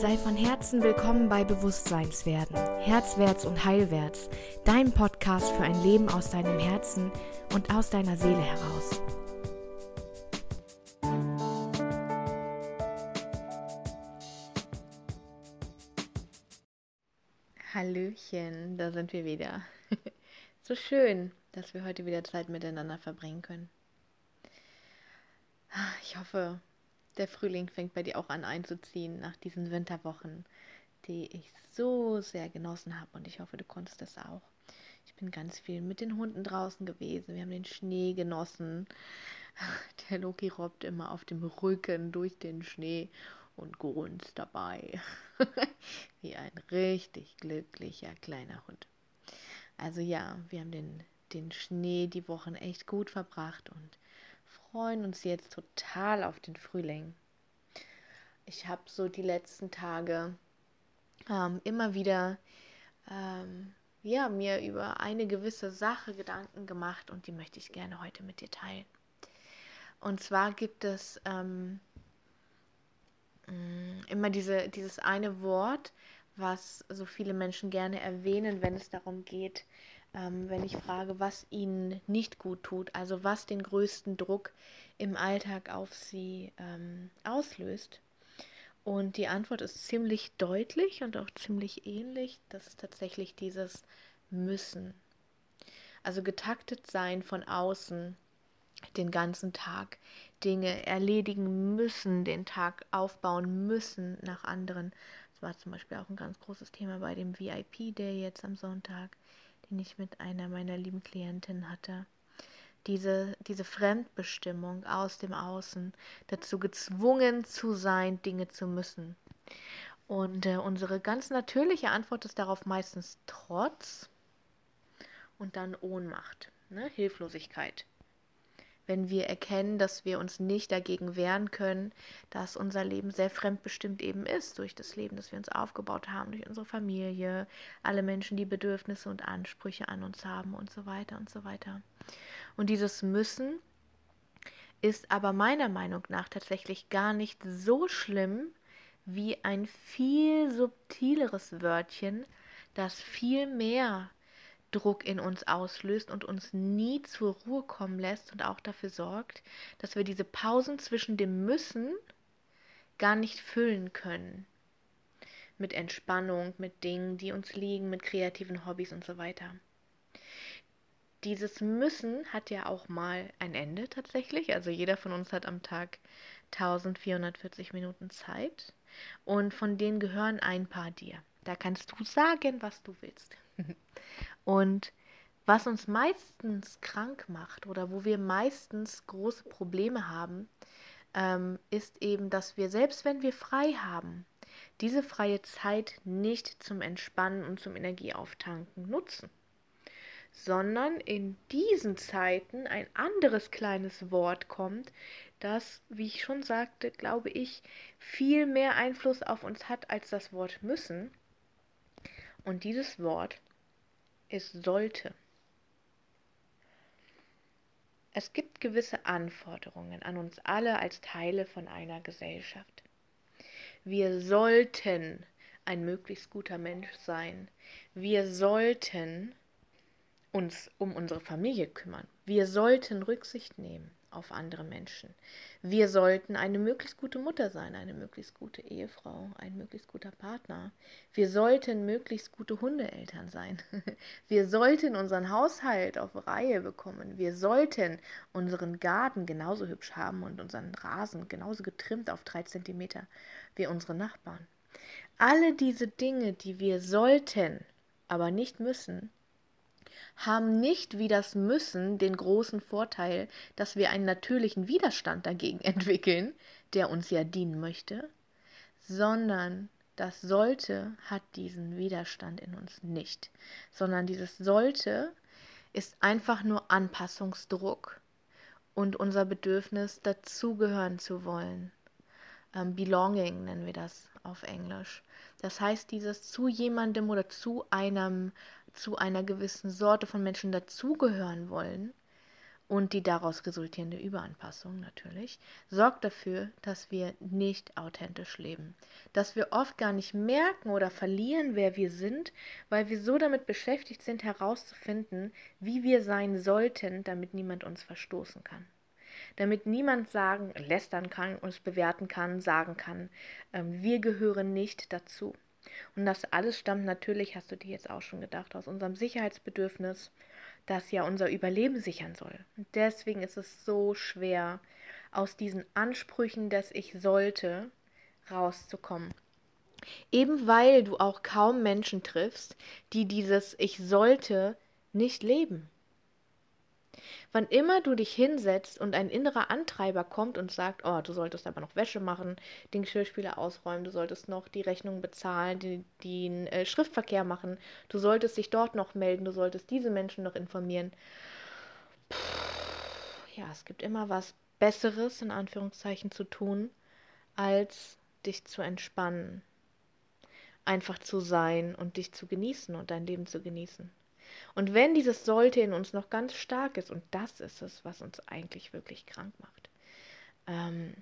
Sei von Herzen willkommen bei Bewusstseinswerden, Herzwärts und Heilwärts, dein Podcast für ein Leben aus deinem Herzen und aus deiner Seele heraus. Hallöchen, da sind wir wieder. so schön, dass wir heute wieder Zeit miteinander verbringen können. Ich hoffe, der Frühling fängt bei dir auch an einzuziehen nach diesen Winterwochen, die ich so sehr genossen habe und ich hoffe, du konntest das auch. Ich bin ganz viel mit den Hunden draußen gewesen. Wir haben den Schnee genossen. Der Loki robbt immer auf dem Rücken durch den Schnee und grunzt dabei. Wie ein richtig glücklicher kleiner Hund. Also ja, wir haben den, den Schnee die Wochen echt gut verbracht und freuen uns jetzt total auf den Frühling. Ich habe so die letzten Tage ähm, immer wieder ähm, ja, mir über eine gewisse Sache Gedanken gemacht und die möchte ich gerne heute mit dir teilen. Und zwar gibt es ähm, mm, immer diese, dieses eine Wort, was so viele Menschen gerne erwähnen, wenn es darum geht, ähm, wenn ich frage, was ihnen nicht gut tut, also was den größten Druck im Alltag auf sie ähm, auslöst. Und die Antwort ist ziemlich deutlich und auch ziemlich ähnlich. Das ist tatsächlich dieses Müssen. Also getaktet sein von außen den ganzen Tag, Dinge erledigen müssen, den Tag aufbauen müssen nach anderen. Das war zum Beispiel auch ein ganz großes Thema bei dem VIP-Day jetzt am Sonntag den ich mit einer meiner lieben Klientinnen hatte. Diese, diese Fremdbestimmung aus dem Außen, dazu gezwungen zu sein, Dinge zu müssen. Und äh, unsere ganz natürliche Antwort ist darauf meistens Trotz und dann Ohnmacht, ne? Hilflosigkeit wenn wir erkennen, dass wir uns nicht dagegen wehren können, dass unser Leben sehr fremdbestimmt eben ist durch das Leben, das wir uns aufgebaut haben, durch unsere Familie, alle Menschen, die Bedürfnisse und Ansprüche an uns haben und so weiter und so weiter. Und dieses Müssen ist aber meiner Meinung nach tatsächlich gar nicht so schlimm wie ein viel subtileres Wörtchen, das viel mehr Druck in uns auslöst und uns nie zur Ruhe kommen lässt und auch dafür sorgt, dass wir diese Pausen zwischen dem Müssen gar nicht füllen können. Mit Entspannung, mit Dingen, die uns liegen, mit kreativen Hobbys und so weiter. Dieses Müssen hat ja auch mal ein Ende tatsächlich. Also jeder von uns hat am Tag 1440 Minuten Zeit und von denen gehören ein paar dir. Da kannst du sagen, was du willst. Und was uns meistens krank macht oder wo wir meistens große Probleme haben, ähm, ist eben, dass wir selbst wenn wir frei haben, diese freie Zeit nicht zum Entspannen und zum Energieauftanken nutzen, sondern in diesen Zeiten ein anderes kleines Wort kommt, das, wie ich schon sagte, glaube ich, viel mehr Einfluss auf uns hat als das Wort müssen. Und dieses Wort es sollte. Es gibt gewisse Anforderungen an uns alle als Teile von einer Gesellschaft. Wir sollten ein möglichst guter Mensch sein. Wir sollten uns um unsere Familie kümmern. Wir sollten Rücksicht nehmen auf andere Menschen. Wir sollten eine möglichst gute Mutter sein, eine möglichst gute Ehefrau, ein möglichst guter Partner. Wir sollten möglichst gute Hundeeltern sein. Wir sollten unseren Haushalt auf Reihe bekommen. Wir sollten unseren Garten genauso hübsch haben und unseren Rasen genauso getrimmt auf drei Zentimeter wie unsere Nachbarn. Alle diese Dinge, die wir sollten, aber nicht müssen, haben nicht wie das Müssen den großen Vorteil, dass wir einen natürlichen Widerstand dagegen entwickeln, der uns ja dienen möchte, sondern das sollte hat diesen Widerstand in uns nicht, sondern dieses sollte ist einfach nur Anpassungsdruck und unser Bedürfnis dazugehören zu wollen. Ähm, belonging nennen wir das auf Englisch. Das heißt, dieses zu jemandem oder zu einem, zu einer gewissen Sorte von Menschen dazugehören wollen und die daraus resultierende Überanpassung natürlich sorgt dafür, dass wir nicht authentisch leben, dass wir oft gar nicht merken oder verlieren, wer wir sind, weil wir so damit beschäftigt sind herauszufinden, wie wir sein sollten, damit niemand uns verstoßen kann. Damit niemand sagen, lästern kann, uns bewerten kann, sagen kann, äh, wir gehören nicht dazu. Und das alles stammt natürlich, hast du dir jetzt auch schon gedacht, aus unserem Sicherheitsbedürfnis, das ja unser Überleben sichern soll. Und deswegen ist es so schwer, aus diesen Ansprüchen des Ich sollte rauszukommen. Eben weil du auch kaum Menschen triffst, die dieses Ich sollte nicht leben. Wann immer du dich hinsetzt und ein innerer Antreiber kommt und sagt, oh, du solltest aber noch Wäsche machen, den Geschirrspüler ausräumen, du solltest noch die Rechnung bezahlen, die, den äh, Schriftverkehr machen, du solltest dich dort noch melden, du solltest diese Menschen noch informieren. Puh, ja, es gibt immer was Besseres, in Anführungszeichen, zu tun, als dich zu entspannen. Einfach zu sein und dich zu genießen und dein Leben zu genießen. Und wenn dieses sollte in uns noch ganz stark ist, und das ist es, was uns eigentlich wirklich krank macht, ähm,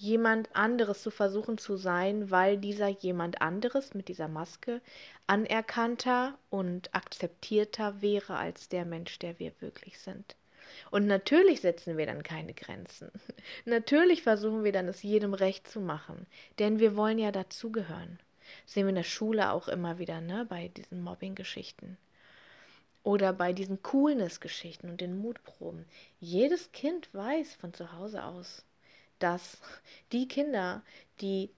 jemand anderes zu versuchen zu sein, weil dieser jemand anderes mit dieser Maske anerkannter und akzeptierter wäre als der Mensch, der wir wirklich sind. Und natürlich setzen wir dann keine Grenzen. natürlich versuchen wir dann es jedem recht zu machen, denn wir wollen ja dazugehören. Sehen wir in der Schule auch immer wieder, ne, bei diesen Mobbing-Geschichten. Oder bei diesen Coolness-Geschichten und den Mutproben. Jedes Kind weiß von zu Hause aus, dass die Kinder, die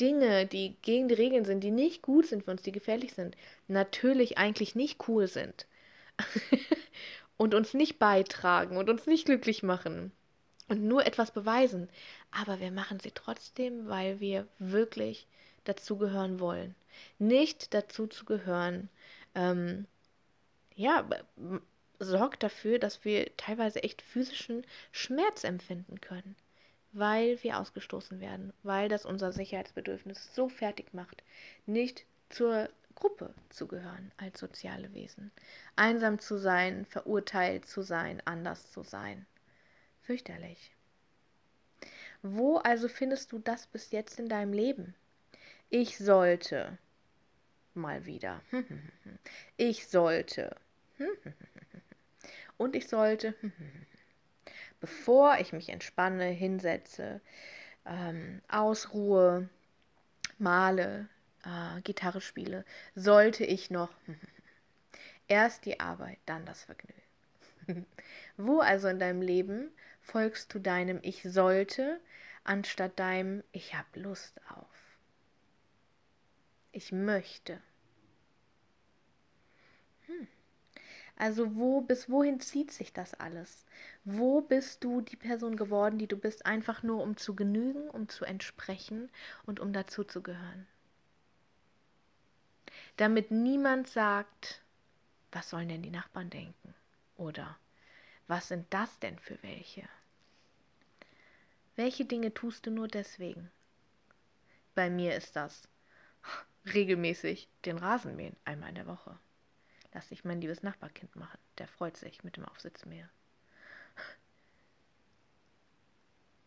Dinge, die gegen die Regeln sind, die nicht gut sind für uns, die gefährlich sind, natürlich eigentlich nicht cool sind. und uns nicht beitragen und uns nicht glücklich machen und nur etwas beweisen. Aber wir machen sie trotzdem, weil wir wirklich dazugehören wollen. Nicht dazu zu gehören, ähm, ja, sorgt dafür, dass wir teilweise echt physischen Schmerz empfinden können, weil wir ausgestoßen werden, weil das unser Sicherheitsbedürfnis so fertig macht, nicht zur Gruppe zu gehören als soziale Wesen, einsam zu sein, verurteilt zu sein, anders zu sein. Fürchterlich. Wo also findest du das bis jetzt in deinem Leben? Ich sollte mal wieder. Ich sollte. Und ich sollte, bevor ich mich entspanne, hinsetze, ähm, ausruhe, male, äh, Gitarre spiele, sollte ich noch erst die Arbeit, dann das Vergnügen. Wo also in deinem Leben folgst du deinem Ich sollte, anstatt deinem Ich hab Lust auf? Ich möchte. Hm. Also wo bis wohin zieht sich das alles? Wo bist du die Person geworden, die du bist, einfach nur um zu genügen, um zu entsprechen und um dazu zu gehören? Damit niemand sagt, was sollen denn die Nachbarn denken? Oder was sind das denn für welche? Welche Dinge tust du nur deswegen? Bei mir ist das regelmäßig den Rasen mähen, einmal in der Woche. Lass dich mein liebes Nachbarkind machen. Der freut sich mit dem Aufsitzmäher.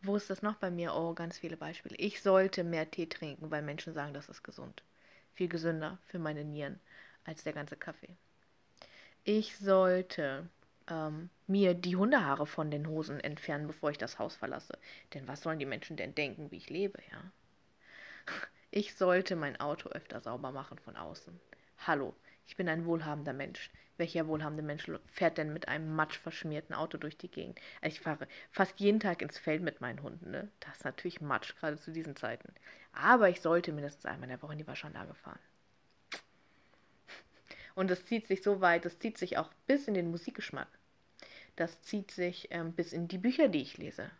Wo ist das noch bei mir? Oh, ganz viele Beispiele. Ich sollte mehr Tee trinken, weil Menschen sagen, das ist gesund. Viel gesünder für meine Nieren als der ganze Kaffee. Ich sollte ähm, mir die Hundehaare von den Hosen entfernen, bevor ich das Haus verlasse. Denn was sollen die Menschen denn denken, wie ich lebe, ja? Ich sollte mein Auto öfter sauber machen von außen. Hallo, ich bin ein wohlhabender Mensch. Welcher wohlhabende Mensch fährt denn mit einem matschverschmierten Auto durch die Gegend? Ich fahre fast jeden Tag ins Feld mit meinen Hunden. Ne? Das ist natürlich Matsch, gerade zu diesen Zeiten. Aber ich sollte mindestens einmal in der Woche in die Waschanlage fahren. Und das zieht sich so weit, das zieht sich auch bis in den Musikgeschmack. Das zieht sich ähm, bis in die Bücher, die ich lese.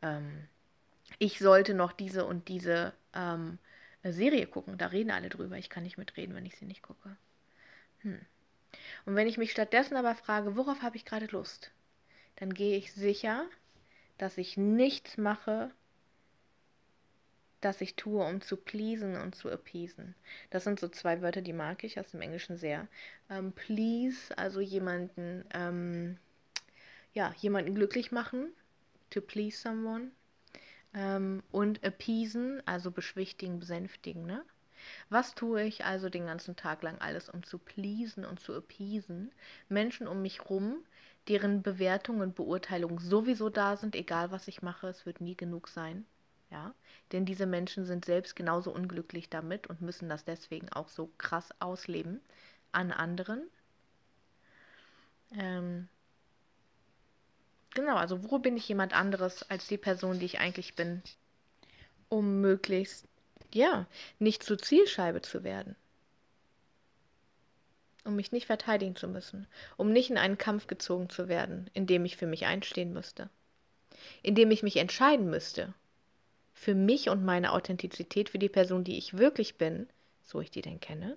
Ähm, ich sollte noch diese und diese ähm, Serie gucken. Da reden alle drüber. Ich kann nicht mitreden, wenn ich sie nicht gucke. Hm. Und wenn ich mich stattdessen aber frage, worauf habe ich gerade Lust, dann gehe ich sicher, dass ich nichts mache, das ich tue, um zu pleasen und zu appeasen. Das sind so zwei Wörter, die mag ich aus dem Englischen sehr. Ähm, please, also jemanden ähm, ja, jemanden glücklich machen, to please someone. Ähm, und appeasen, also beschwichtigen, besänftigen, ne? Was tue ich also den ganzen Tag lang alles, um zu pleasen und zu appeasen? Menschen um mich rum, deren Bewertung und Beurteilung sowieso da sind, egal was ich mache, es wird nie genug sein. Ja, denn diese Menschen sind selbst genauso unglücklich damit und müssen das deswegen auch so krass ausleben an anderen. Ähm, genau, also wo bin ich jemand anderes als die Person, die ich eigentlich bin, um möglichst, ja, nicht zur Zielscheibe zu werden. Um mich nicht verteidigen zu müssen, um nicht in einen Kampf gezogen zu werden, in dem ich für mich einstehen müsste, in dem ich mich entscheiden müsste, für mich und meine Authentizität, für die Person, die ich wirklich bin, so ich die denn kenne,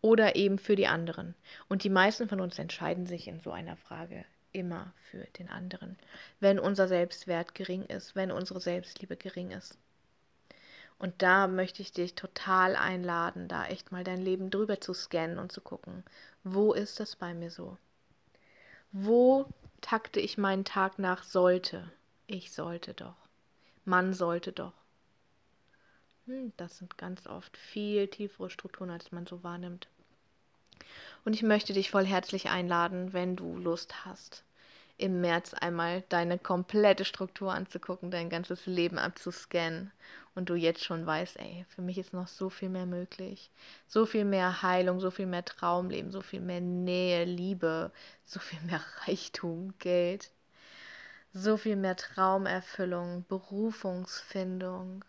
oder eben für die anderen. Und die meisten von uns entscheiden sich in so einer Frage immer für den anderen, wenn unser Selbstwert gering ist, wenn unsere Selbstliebe gering ist. Und da möchte ich dich total einladen, da echt mal dein Leben drüber zu scannen und zu gucken, wo ist das bei mir so? Wo takte ich meinen Tag nach sollte? Ich sollte doch. Man sollte doch. Hm, das sind ganz oft viel tiefere Strukturen, als man so wahrnimmt. Und ich möchte dich voll herzlich einladen, wenn du Lust hast, im März einmal deine komplette Struktur anzugucken, dein ganzes Leben abzuscannen und du jetzt schon weißt, ey, für mich ist noch so viel mehr möglich. So viel mehr Heilung, so viel mehr Traumleben, so viel mehr Nähe, Liebe, so viel mehr Reichtum, Geld, so viel mehr Traumerfüllung, Berufungsfindung.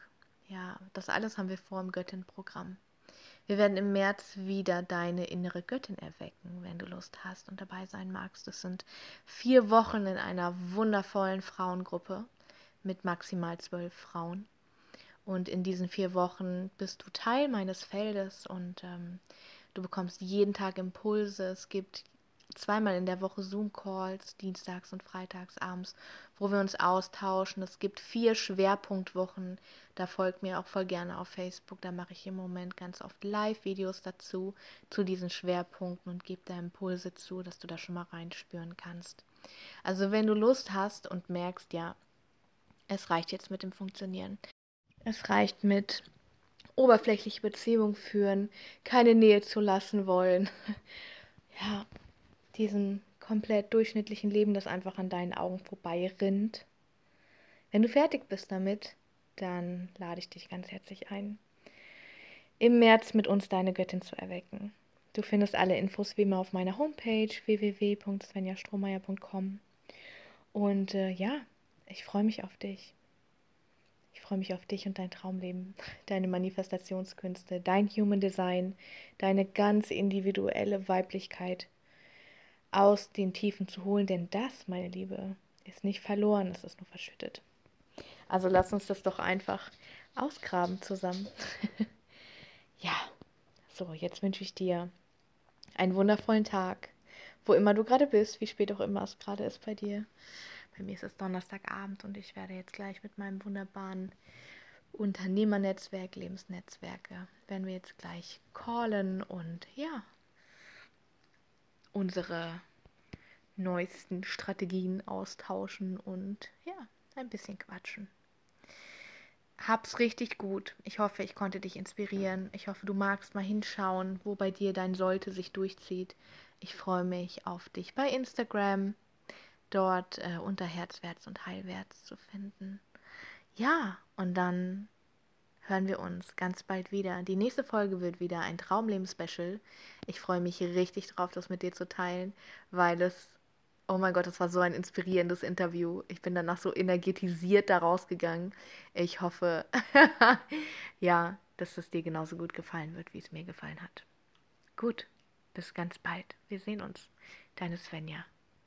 Ja, das alles haben wir vor im Göttin-Programm. Wir werden im März wieder deine innere Göttin erwecken, wenn du Lust hast und dabei sein magst. Das sind vier Wochen in einer wundervollen Frauengruppe mit maximal zwölf Frauen. Und in diesen vier Wochen bist du Teil meines Feldes und ähm, du bekommst jeden Tag Impulse. Es gibt zweimal in der Woche Zoom-Calls, dienstags und freitags abends, wo wir uns austauschen. Es gibt vier Schwerpunktwochen. Da folgt mir auch voll gerne auf Facebook. Da mache ich im Moment ganz oft Live-Videos dazu, zu diesen Schwerpunkten und gebe da Impulse zu, dass du da schon mal reinspüren kannst. Also wenn du Lust hast und merkst, ja, es reicht jetzt mit dem Funktionieren. Es reicht mit oberflächliche Beziehung führen, keine Nähe zu lassen wollen. ja, diesem komplett durchschnittlichen Leben, das einfach an deinen Augen vorbei rinnt. Wenn du fertig bist damit, dann lade ich dich ganz herzlich ein, im März mit uns deine Göttin zu erwecken. Du findest alle Infos wie immer auf meiner Homepage www.svenjastrohmeier.com. Und äh, ja, ich freue mich auf dich. Ich freue mich auf dich und dein Traumleben, deine Manifestationskünste, dein Human Design, deine ganz individuelle Weiblichkeit, aus den Tiefen zu holen, denn das, meine Liebe, ist nicht verloren, es ist nur verschüttet. Also lass uns das doch einfach ausgraben zusammen. ja, so, jetzt wünsche ich dir einen wundervollen Tag, wo immer du gerade bist, wie spät auch immer es gerade ist bei dir. Bei mir ist es Donnerstagabend und ich werde jetzt gleich mit meinem wunderbaren Unternehmernetzwerk, Lebensnetzwerke, werden wir jetzt gleich callen und ja, unsere neuesten Strategien austauschen und ja, ein bisschen quatschen. Hab's richtig gut. Ich hoffe, ich konnte dich inspirieren. Ich hoffe, du magst mal hinschauen, wo bei dir dein Sollte sich durchzieht. Ich freue mich auf dich bei Instagram, dort äh, unter Herzwärts und Heilwärts zu finden. Ja, und dann hören wir uns ganz bald wieder. Die nächste Folge wird wieder ein Traumleben-Special. Ich freue mich richtig drauf, das mit dir zu teilen, weil es, oh mein Gott, das war so ein inspirierendes Interview. Ich bin danach so energetisiert da rausgegangen. Ich hoffe, ja, dass es dir genauso gut gefallen wird, wie es mir gefallen hat. Gut, bis ganz bald. Wir sehen uns. Deine Svenja.